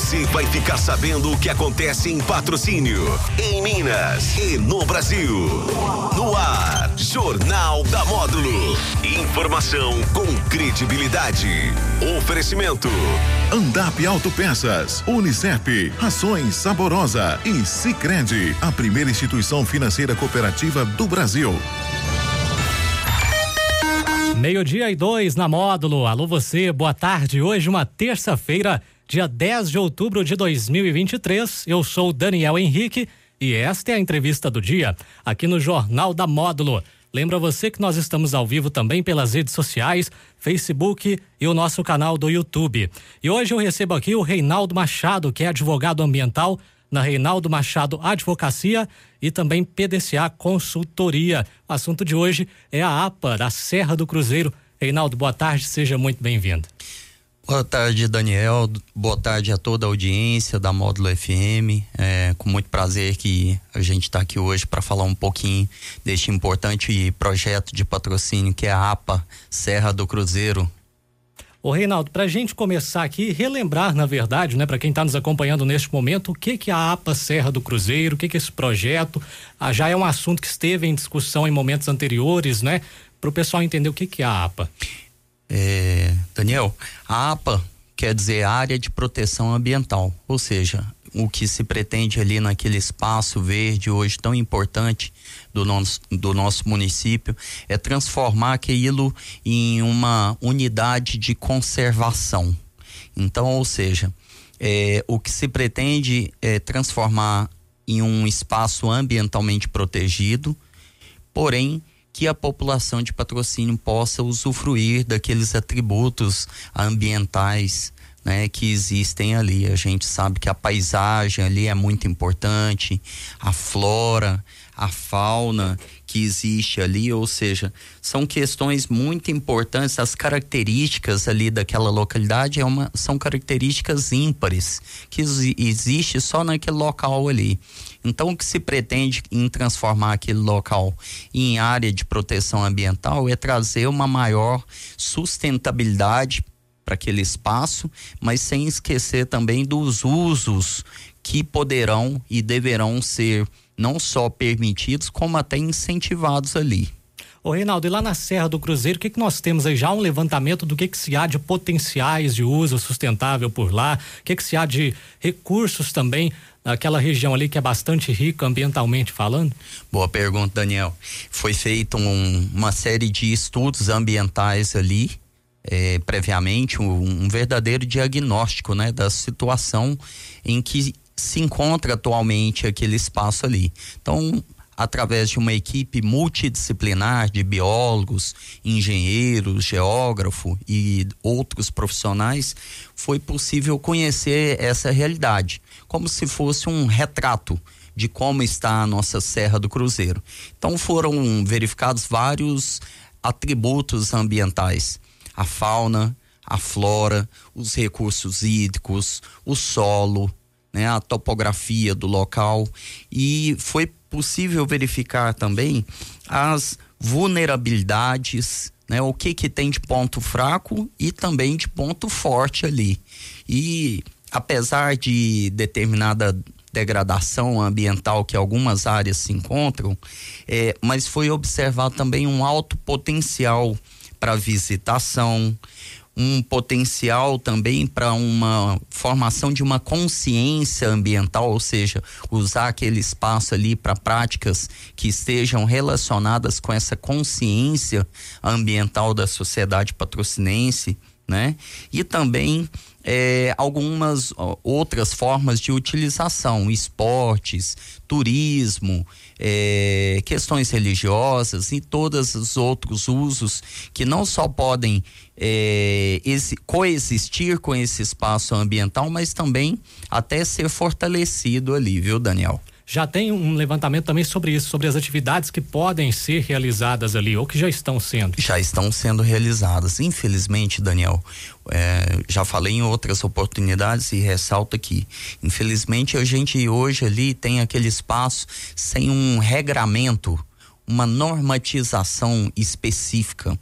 Você vai ficar sabendo o que acontece em patrocínio, em Minas e no Brasil. No ar, Jornal da Módulo. Informação com credibilidade. Oferecimento. Andap Autopeças, Unicep, Rações Saborosa e Sicredi, a primeira instituição financeira cooperativa do Brasil. Meio-dia e dois na módulo. Alô, você, boa tarde. Hoje, uma terça-feira, dia 10 de outubro de 2023. Eu sou Daniel Henrique e esta é a entrevista do dia, aqui no Jornal da Módulo. Lembra você que nós estamos ao vivo também pelas redes sociais, Facebook e o nosso canal do YouTube. E hoje eu recebo aqui o Reinaldo Machado, que é advogado ambiental na Reinaldo Machado Advocacia e também PDCA Consultoria. O assunto de hoje é a APA da Serra do Cruzeiro. Reinaldo, boa tarde, seja muito bem-vindo. Boa tarde, Daniel. Boa tarde a toda a audiência da Módulo FM. É com muito prazer que a gente está aqui hoje para falar um pouquinho deste importante projeto de patrocínio que é a APA Serra do Cruzeiro, Ô Reinaldo, para a gente começar aqui, relembrar, na verdade, né, para quem está nos acompanhando neste momento, o que que a APA Serra do Cruzeiro, o que que esse projeto, ah, já é um assunto que esteve em discussão em momentos anteriores, né, para o pessoal entender o que que é a APA. É, Daniel, a APA quer dizer área de proteção ambiental, ou seja, o que se pretende ali naquele espaço verde hoje tão importante do nosso, do nosso município é transformar aquilo em uma unidade de conservação. Então, ou seja, é, o que se pretende é transformar em um espaço ambientalmente protegido, porém que a população de patrocínio possa usufruir daqueles atributos ambientais né, que existem ali. A gente sabe que a paisagem ali é muito importante, a flora, a fauna que existe ali, ou seja, são questões muito importantes. As características ali daquela localidade é uma, são características ímpares que existe só naquele local ali. Então, o que se pretende em transformar aquele local em área de proteção ambiental é trazer uma maior sustentabilidade para aquele espaço, mas sem esquecer também dos usos que poderão e deverão ser não só permitidos, como até incentivados ali. Ô Reinaldo, e lá na Serra do Cruzeiro, o que, que nós temos aí já um levantamento do que, que se há de potenciais de uso sustentável por lá, o que, que se há de recursos também naquela região ali que é bastante rica ambientalmente falando? Boa pergunta, Daniel. Foi feita um, uma série de estudos ambientais ali é, previamente um, um, verdadeiro diagnóstico né, da situação em que se encontra atualmente aquele espaço ali. Então, através de uma equipe multidisciplinar de biólogos, engenheiros, geógrafo e outros profissionais, foi possível conhecer essa realidade, como se fosse um retrato de como está a nossa Serra do Cruzeiro. Então foram verificados vários atributos ambientais a fauna, a flora, os recursos hídricos, o solo, né, a topografia do local e foi possível verificar também as vulnerabilidades, né, o que que tem de ponto fraco e também de ponto forte ali. E apesar de determinada degradação ambiental que algumas áreas se encontram, é, mas foi observado também um alto potencial para visitação, um potencial também para uma formação de uma consciência ambiental, ou seja, usar aquele espaço ali para práticas que estejam relacionadas com essa consciência ambiental da sociedade patrocinense, né? E também é, algumas outras formas de utilização, esportes, turismo, é, questões religiosas e todos os outros usos que não só podem é, esse, coexistir com esse espaço ambiental, mas também até ser fortalecido ali, viu, Daniel? Já tem um levantamento também sobre isso, sobre as atividades que podem ser realizadas ali ou que já estão sendo. Já estão sendo realizadas. Infelizmente, Daniel, é, já falei em outras oportunidades e ressalto aqui. Infelizmente, a gente hoje ali tem aquele espaço sem um regramento, uma normatização específica.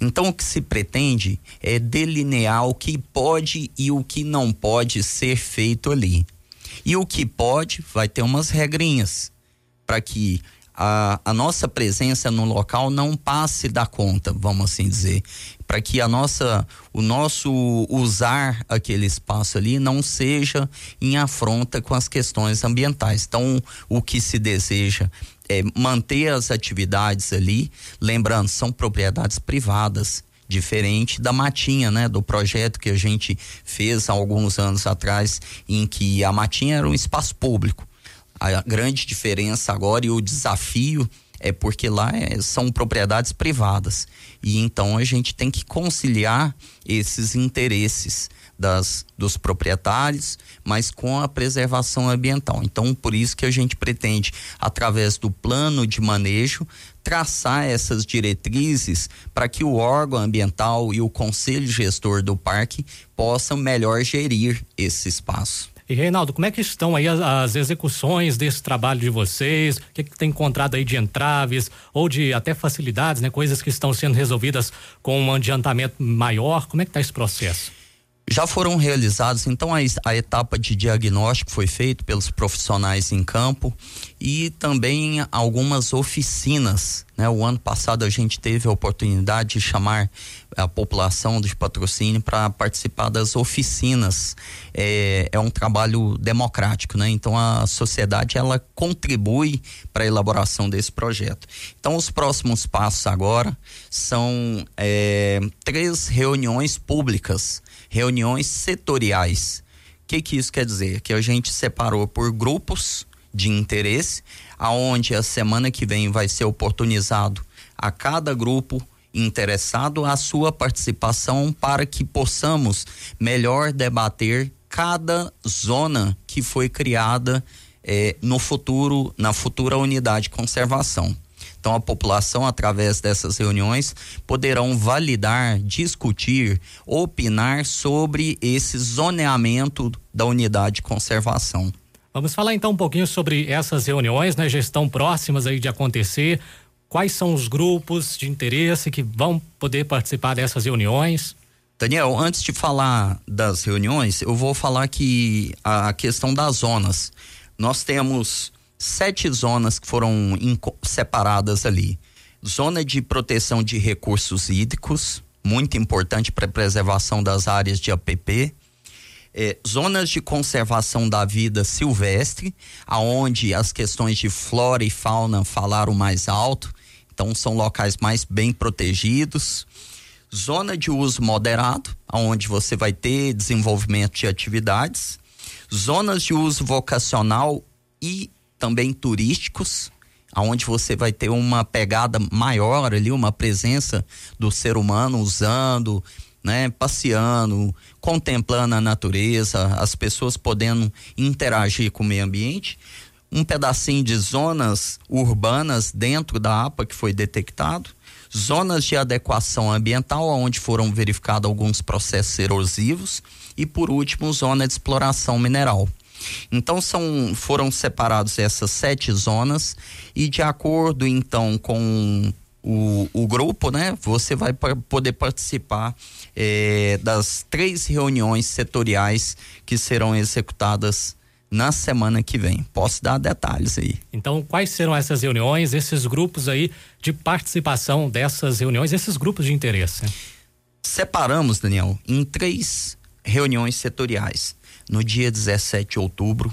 Então, o que se pretende é delinear o que pode e o que não pode ser feito ali. E o que pode vai ter umas regrinhas para que a, a, nossa presença no local não passe da conta, vamos assim dizer, para que a nossa, o nosso usar aquele espaço ali não seja em afronta com as questões ambientais. Então, o que se deseja é manter as atividades ali, lembrando, são propriedades privadas diferente da matinha, né, do projeto que a gente fez há alguns anos atrás, em que a matinha era um espaço público. A grande diferença agora e o desafio é porque lá é, são propriedades privadas e então a gente tem que conciliar esses interesses das, dos proprietários, mas com a preservação ambiental. Então, por isso que a gente pretende, através do plano de manejo, traçar essas diretrizes para que o órgão ambiental e o conselho gestor do parque possam melhor gerir esse espaço. E Reinaldo, como é que estão aí as, as execuções desse trabalho de vocês? O que, que tem encontrado aí de entraves ou de até facilidades, né? Coisas que estão sendo resolvidas com um adiantamento maior? Como é que está esse processo? Já foram realizados, então, a, a, etapa de diagnóstico foi feita pelos profissionais em campo e também algumas oficinas. Né? O ano passado a gente teve a oportunidade de chamar a população de patrocínio para participar das oficinas. É, é um trabalho democrático, né? Então a sociedade ela contribui para a elaboração desse projeto. Então os próximos passos agora são é, três reuniões públicas reuniões setoriais. O que, que isso quer dizer? Que a gente separou por grupos de interesse, aonde a semana que vem vai ser oportunizado a cada grupo interessado a sua participação para que possamos melhor debater cada zona que foi criada eh, no futuro, na futura unidade de conservação. Então, a população, através dessas reuniões, poderão validar, discutir, opinar sobre esse zoneamento da unidade de conservação. Vamos falar então um pouquinho sobre essas reuniões, né? Já estão próximas aí de acontecer. Quais são os grupos de interesse que vão poder participar dessas reuniões? Daniel, antes de falar das reuniões, eu vou falar que a questão das zonas. Nós temos sete zonas que foram separadas ali. Zona de proteção de recursos hídricos, muito importante para a preservação das áreas de APP. É, zonas de conservação da vida silvestre, aonde as questões de flora e fauna falaram mais alto, então são locais mais bem protegidos. Zona de uso moderado, aonde você vai ter desenvolvimento de atividades. Zonas de uso vocacional e também turísticos, aonde você vai ter uma pegada maior ali, uma presença do ser humano usando, né, passeando, contemplando a natureza, as pessoas podendo interagir com o meio ambiente. Um pedacinho de zonas urbanas dentro da APA que foi detectado, zonas de adequação ambiental, onde foram verificados alguns processos erosivos, e por último, zona de exploração mineral. Então são, foram separados essas sete zonas e de acordo então com o, o grupo, né? Você vai poder participar eh, das três reuniões setoriais que serão executadas na semana que vem. Posso dar detalhes aí. Então, quais serão essas reuniões, esses grupos aí de participação dessas reuniões, esses grupos de interesse? Separamos, Daniel, em três reuniões setoriais no dia 17 de outubro,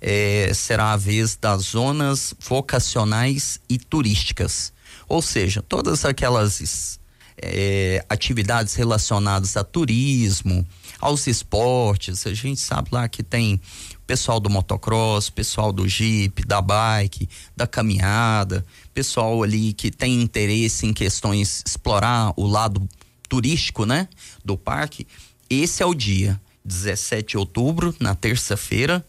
é, será a vez das zonas vocacionais e turísticas. Ou seja, todas aquelas é, atividades relacionadas a turismo, aos esportes. A gente sabe lá que tem pessoal do motocross, pessoal do jeep, da bike, da caminhada, pessoal ali que tem interesse em questões explorar o lado turístico, né, do parque. Esse é o dia. 17 de outubro, na terça-feira.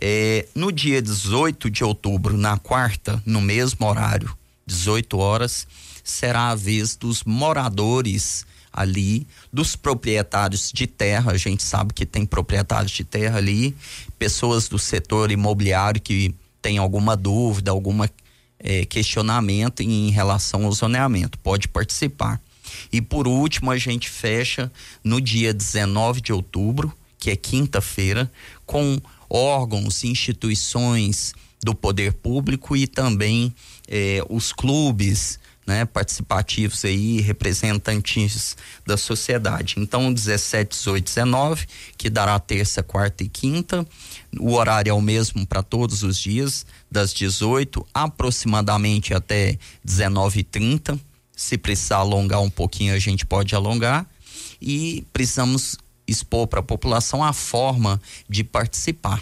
É, no dia 18 de outubro, na quarta, no mesmo horário, 18 horas, será a vez dos moradores ali, dos proprietários de terra. A gente sabe que tem proprietários de terra ali, pessoas do setor imobiliário que tem alguma dúvida, alguma é, questionamento em relação ao zoneamento. Pode participar. E por último, a gente fecha no dia 19 de outubro, que é quinta-feira, com órgãos, instituições do poder público e também eh, os clubes, né, participativos aí, representantes da sociedade. Então, 17, 18, 19, que dará terça, quarta e quinta. O horário é o mesmo para todos os dias, das 18 aproximadamente até 19h30. Se precisar alongar um pouquinho, a gente pode alongar. E precisamos expor para a população a forma de participar.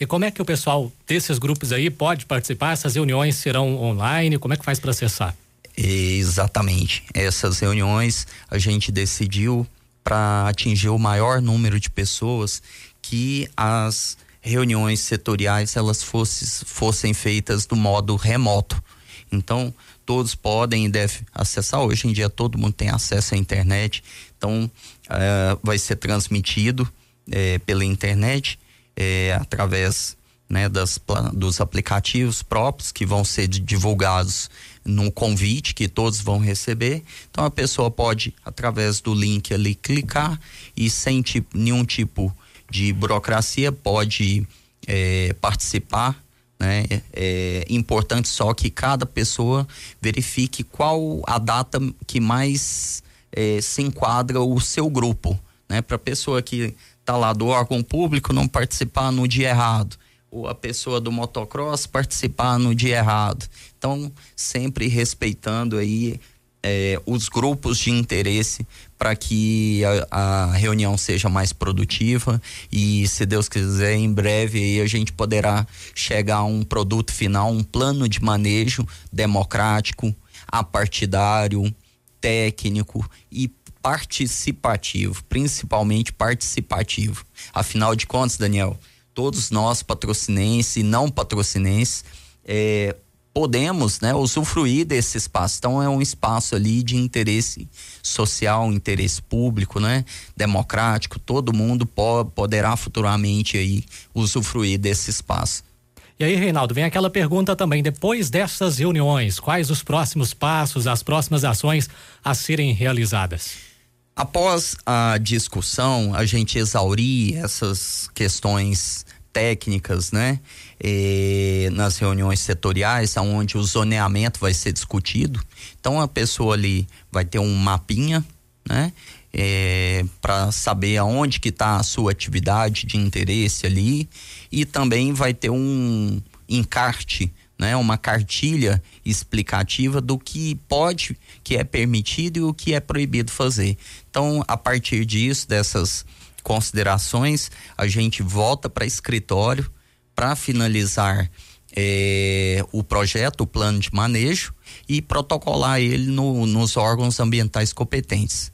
E como é que o pessoal desses grupos aí pode participar? Essas reuniões serão online? Como é que faz para acessar? Exatamente. Essas reuniões a gente decidiu para atingir o maior número de pessoas que as reuniões setoriais elas fossem, feitas do modo remoto. Então, todos podem e devem acessar. Hoje em dia, todo mundo tem acesso à internet. Então, uh, vai ser transmitido uh, pela internet, uh, através né, das, dos aplicativos próprios que vão ser divulgados no convite que todos vão receber. Então a pessoa pode, através do link ali, clicar e sem tipo, nenhum tipo de burocracia pode é, participar. Né? É importante só que cada pessoa verifique qual a data que mais é, se enquadra o seu grupo, né? Para a pessoa que está lá do órgão público não participar no dia errado ou a pessoa do motocross participar no dia errado. Então, sempre respeitando aí é, os grupos de interesse para que a, a, reunião seja mais produtiva e, se Deus quiser, em breve a gente poderá chegar a um produto final, um plano de manejo democrático, apartidário, técnico e participativo, principalmente participativo. Afinal de contas, Daniel, todos nós patrocinenses e não patrocinenses é, podemos né, usufruir desse espaço. Então é um espaço ali de interesse social, interesse público, né, democrático. Todo mundo po poderá futuramente aí usufruir desse espaço. E aí, Reinaldo, vem aquela pergunta também. Depois dessas reuniões, quais os próximos passos, as próximas ações a serem realizadas? Após a discussão, a gente exaurir essas questões técnicas, né? E, nas reuniões setoriais, onde o zoneamento vai ser discutido. Então a pessoa ali vai ter um mapinha, né? É, para saber aonde que está a sua atividade de interesse ali e também vai ter um encarte né, uma cartilha explicativa do que pode, que é permitido e o que é proibido fazer. Então, a partir disso, dessas considerações, a gente volta para escritório para finalizar é, o projeto, o plano de manejo e protocolar ele no, nos órgãos ambientais competentes.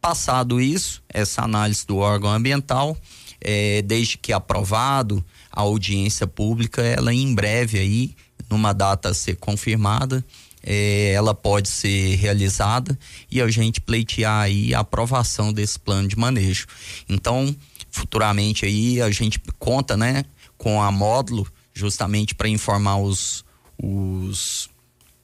Passado isso, essa análise do órgão ambiental, é, desde que aprovado a audiência pública, ela em breve aí numa data a ser confirmada, é, ela pode ser realizada e a gente pleitear aí a aprovação desse plano de manejo. Então, futuramente aí a gente conta, né, com a módulo justamente para informar os, os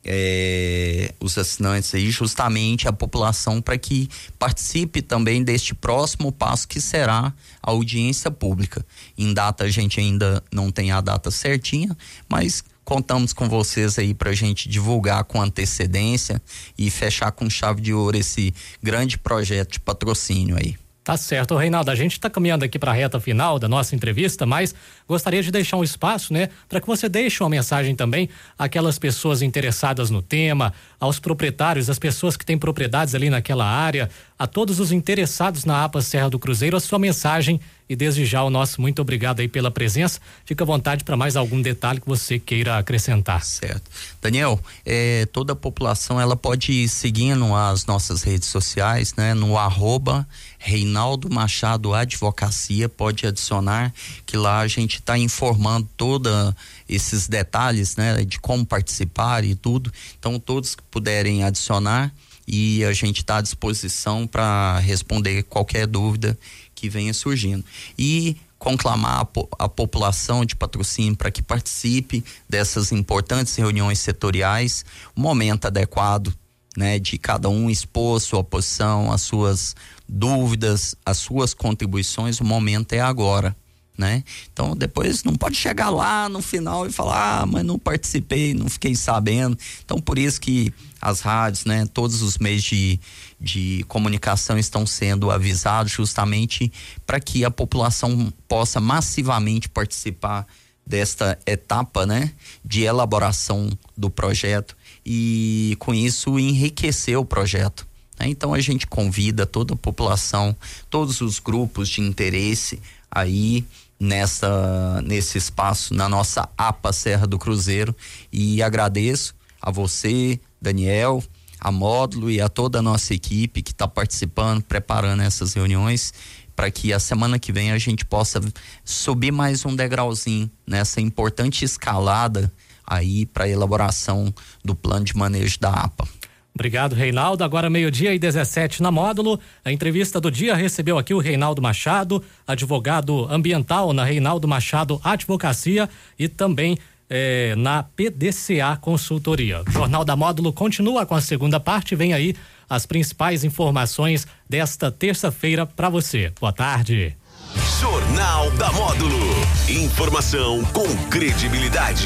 é, os assinantes aí, justamente a população, para que participe também deste próximo passo que será a audiência pública. Em data a gente ainda não tem a data certinha, mas contamos com vocês aí para a gente divulgar com antecedência e fechar com chave de ouro esse grande projeto de patrocínio aí. Tá certo, Reinaldo. A gente está caminhando aqui para a reta final da nossa entrevista, mas gostaria de deixar um espaço, né, para que você deixe uma mensagem também àquelas pessoas interessadas no tema, aos proprietários, às pessoas que têm propriedades ali naquela área, a todos os interessados na APA Serra do Cruzeiro, a sua mensagem e desde já o nosso muito obrigado aí pela presença. Fica à vontade para mais algum detalhe que você queira acrescentar. Certo. Daniel, é, toda a população ela pode ir seguindo as nossas redes sociais, né? No arroba Reinaldo Machado Advocacia, pode adicionar que lá a gente está informando toda esses detalhes, né? De como participar e tudo. Então todos que puderem adicionar e a gente está à disposição para responder qualquer dúvida que venha surgindo. E conclamar a, a população de patrocínio para que participe dessas importantes reuniões setoriais, o momento adequado né, de cada um expor sua posição, as suas dúvidas, as suas contribuições, o momento é agora. Né? Então depois não pode chegar lá no final e falar, ah, mas não participei, não fiquei sabendo. Então por isso que as rádios, né, todos os meios de, de comunicação estão sendo avisados justamente para que a população possa massivamente participar desta etapa, né, de elaboração do projeto e com isso enriquecer o projeto. Né? Então a gente convida toda a população, todos os grupos de interesse aí nessa nesse espaço na nossa APA Serra do Cruzeiro e agradeço a você, Daniel, a Módulo e a toda a nossa equipe que está participando, preparando essas reuniões para que a semana que vem a gente possa subir mais um degrauzinho nessa importante escalada aí para a elaboração do plano de manejo da APA. Obrigado, Reinaldo. Agora, meio-dia e 17 na módulo. A entrevista do dia recebeu aqui o Reinaldo Machado, advogado ambiental na Reinaldo Machado Advocacia e também eh, na PDCA Consultoria. O Jornal da Módulo continua com a segunda parte. Vem aí as principais informações desta terça-feira para você. Boa tarde. Jornal da Módulo. Informação com credibilidade.